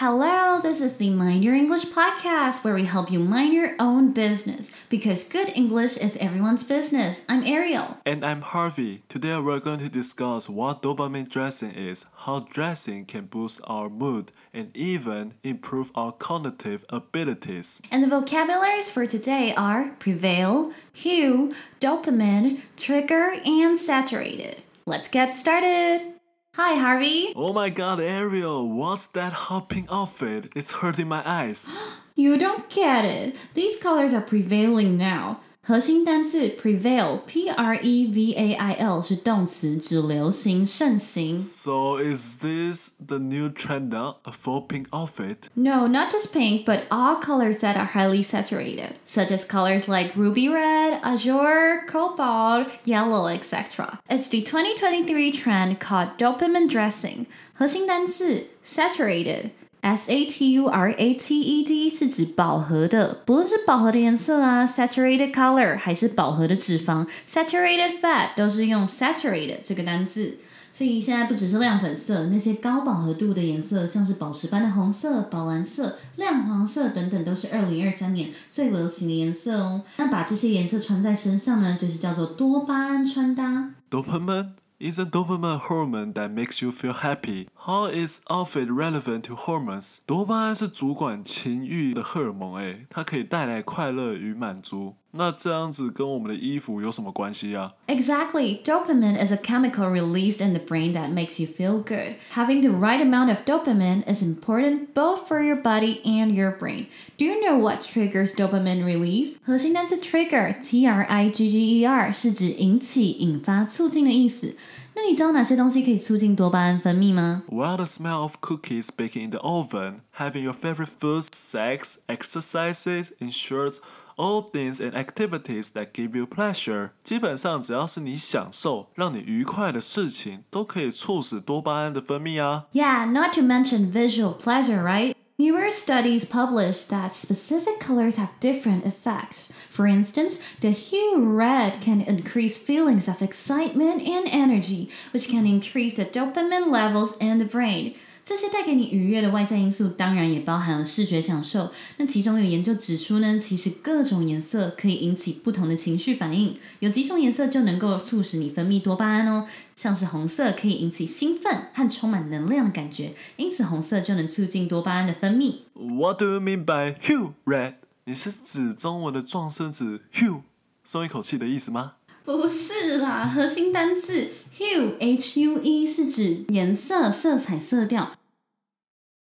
Hello, this is the Mind Your English podcast where we help you mind your own business because good English is everyone's business. I'm Ariel. And I'm Harvey. Today we're going to discuss what dopamine dressing is, how dressing can boost our mood, and even improve our cognitive abilities. And the vocabularies for today are prevail, hue, dopamine, trigger, and saturated. Let's get started. Hi, Harvey. Oh my god, Ariel, what's that hopping outfit? It's hurting my eyes. You don't get it. These colors are prevailing now. 核心单字 prevail，p r e v a i l 是动词，指流行、盛行。 so is this the new trend now? A full pink outfit? No, not just pink, but all colors that are highly saturated, such as colors like ruby red, azure, cobalt, yellow, etc. It's the 2023 trend called dopamine dressing. 核心单字 saturated。 S A T U R A T E D 是指饱和的，不论是饱和的颜色啊，saturated color，还是饱和的脂肪，saturated fat 都是用 saturated 这个单字。所以现在不只是亮粉色，那些高饱和度的颜色，像是宝石般的红色、宝蓝色、亮黄色等等，都是二零二三年最流行的颜色哦。那把这些颜色穿在身上呢，就是叫做多巴胺穿搭。Dopamine is a dopamine hormone that makes you feel happy. How is outfit relevant to hormones? 多巴胺是主管情欲的荷尔蒙，诶，它可以带来快乐与满足。那这样子跟我们的衣服有什么关系啊？ Exactly. Dopamine is a chemical released in the brain that makes you feel good. Having the right amount of dopamine is important both for your body and your brain. Do you know what triggers dopamine release? 核心单词 trigger, T R I G G E R 是指引起、引发、促进的意思。 那你知道哪些东西可以促进多巴胺分泌吗？ While the smell of cookies baking in the oven, having your favorite foods, sex, exercises, insurance, all things and activities that give you pleasure，基本上只要是你享受、让你愉快的事情，都可以促使多巴胺的分泌啊。 Yeah, not to mention visual pleasure, right? Newer studies published that specific colors have different effects. For instance, the hue red can increase feelings of excitement and energy, which can increase the dopamine levels in the brain. 这些带给你愉悦的外在因素，当然也包含了视觉享受。那其中有研究指出呢，其实各种颜色可以引起不同的情绪反应，有几种颜色就能够促使你分泌多巴胺哦。像是红色可以引起兴奋和充满能量的感觉，因此红色就能促进多巴胺的分泌。What do you mean by hue red？你是指中文的撞声子 hue 松一口气的意思吗？不是啦，核心单字 hue h u e 是指颜色、色彩、色调。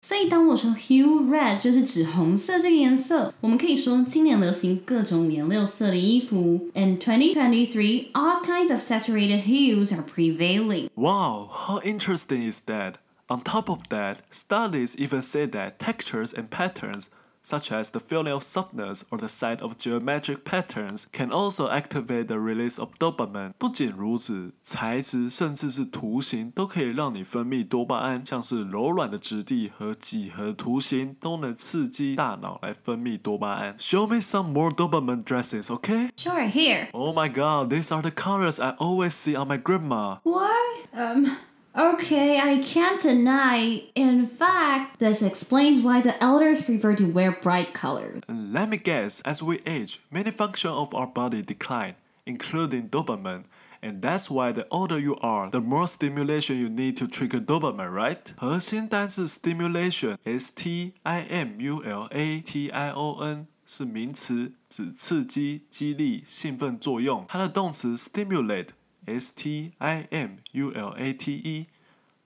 所以当我说 hue red 就是指红色这个颜色，我们可以说今年流行各种五颜六色的衣服。In 2023, all kinds of saturated hues are prevailing. Wow, how interesting is that? On top of that, studies even say that textures and patterns, such as the feeling of softness or the sight of geometric patterns, can also activate the release of dopamine. 不仅如此，材质甚至是图形都可以让你分泌多巴胺，像是柔软的质地和几何图形都能刺激大脑来分泌多巴胺。Show me some more dopamine dressings, okay? Sure, here. Oh my god, these are the colors I always see on my grandma. What? Um. Okay, I can't deny. In fact, this explains why the elders prefer to wear bright colors. Let me guess, as we age, many functions of our body decline, including dopamine. And that's why the older you are, the more stimulation you need to trigger dopamine, right? 核心单字 stimulation, S T I M U L A T I O N 是名词，指刺激、激励、兴奋作用。它的动词 stimulate, S T I M U L A T E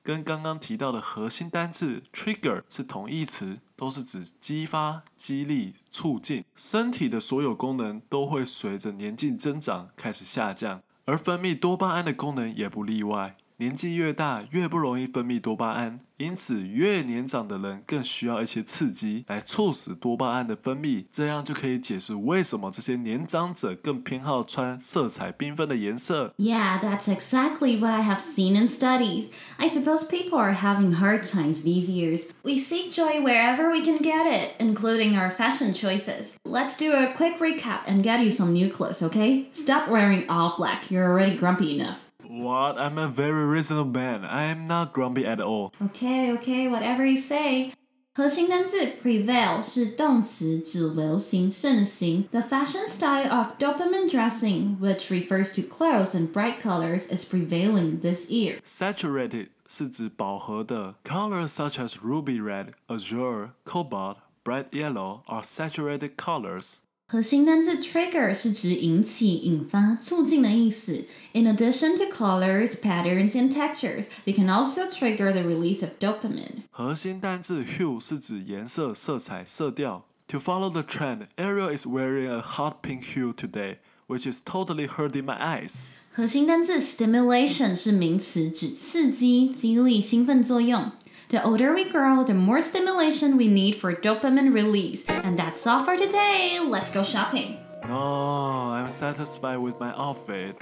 跟刚刚提到的核心单字 trigger 是同义词，都是指激发、激励、促进。身体的所有功能都会随着年纪增长开始下降，而分泌多巴胺的功能也不例外。年纪越大，越不容易分泌多巴胺，因此越年长的人更需要一些刺激来促使多巴胺的分泌，这样就可以解释为什么这些年长者更偏好穿色彩缤纷的颜色。 Yeah, that's exactly what I have seen in studies. I suppose people are having hard times these years. We seek joy wherever we can get it, including our fashion choices. Let's do a quick recap and get you some new clothes, okay? Stop wearing all black. You're already grumpy enough. What? I'm a very reasonable man. I am not grumpy at all. Okay, okay, whatever you say. 核心单字 prevail 是动词，指流行、盛行。The fashion style of dopamine dressing, which refers to clothes and bright colors, is prevailing this year. Saturated 是指饱和的，colors such as ruby red, azure, cobalt, bright yellow are saturated colors. 核心单字 trigger 是指引起、引发、促进的意思。In addition to colors, patterns, and textures, they can also trigger the release of dopamine. 核心单字 hue 是指颜色、色彩、色调。To follow the trend, Ariel is wearing a hot pink hue today, which is totally hurting my eyes. 核心单字 stimulation 是名词，指刺激、激励、兴奋作用。 The older we grow, the more stimulation we need for dopamine release. And that's all for today. Let's go shopping. No, I'm satisfied with my outfit.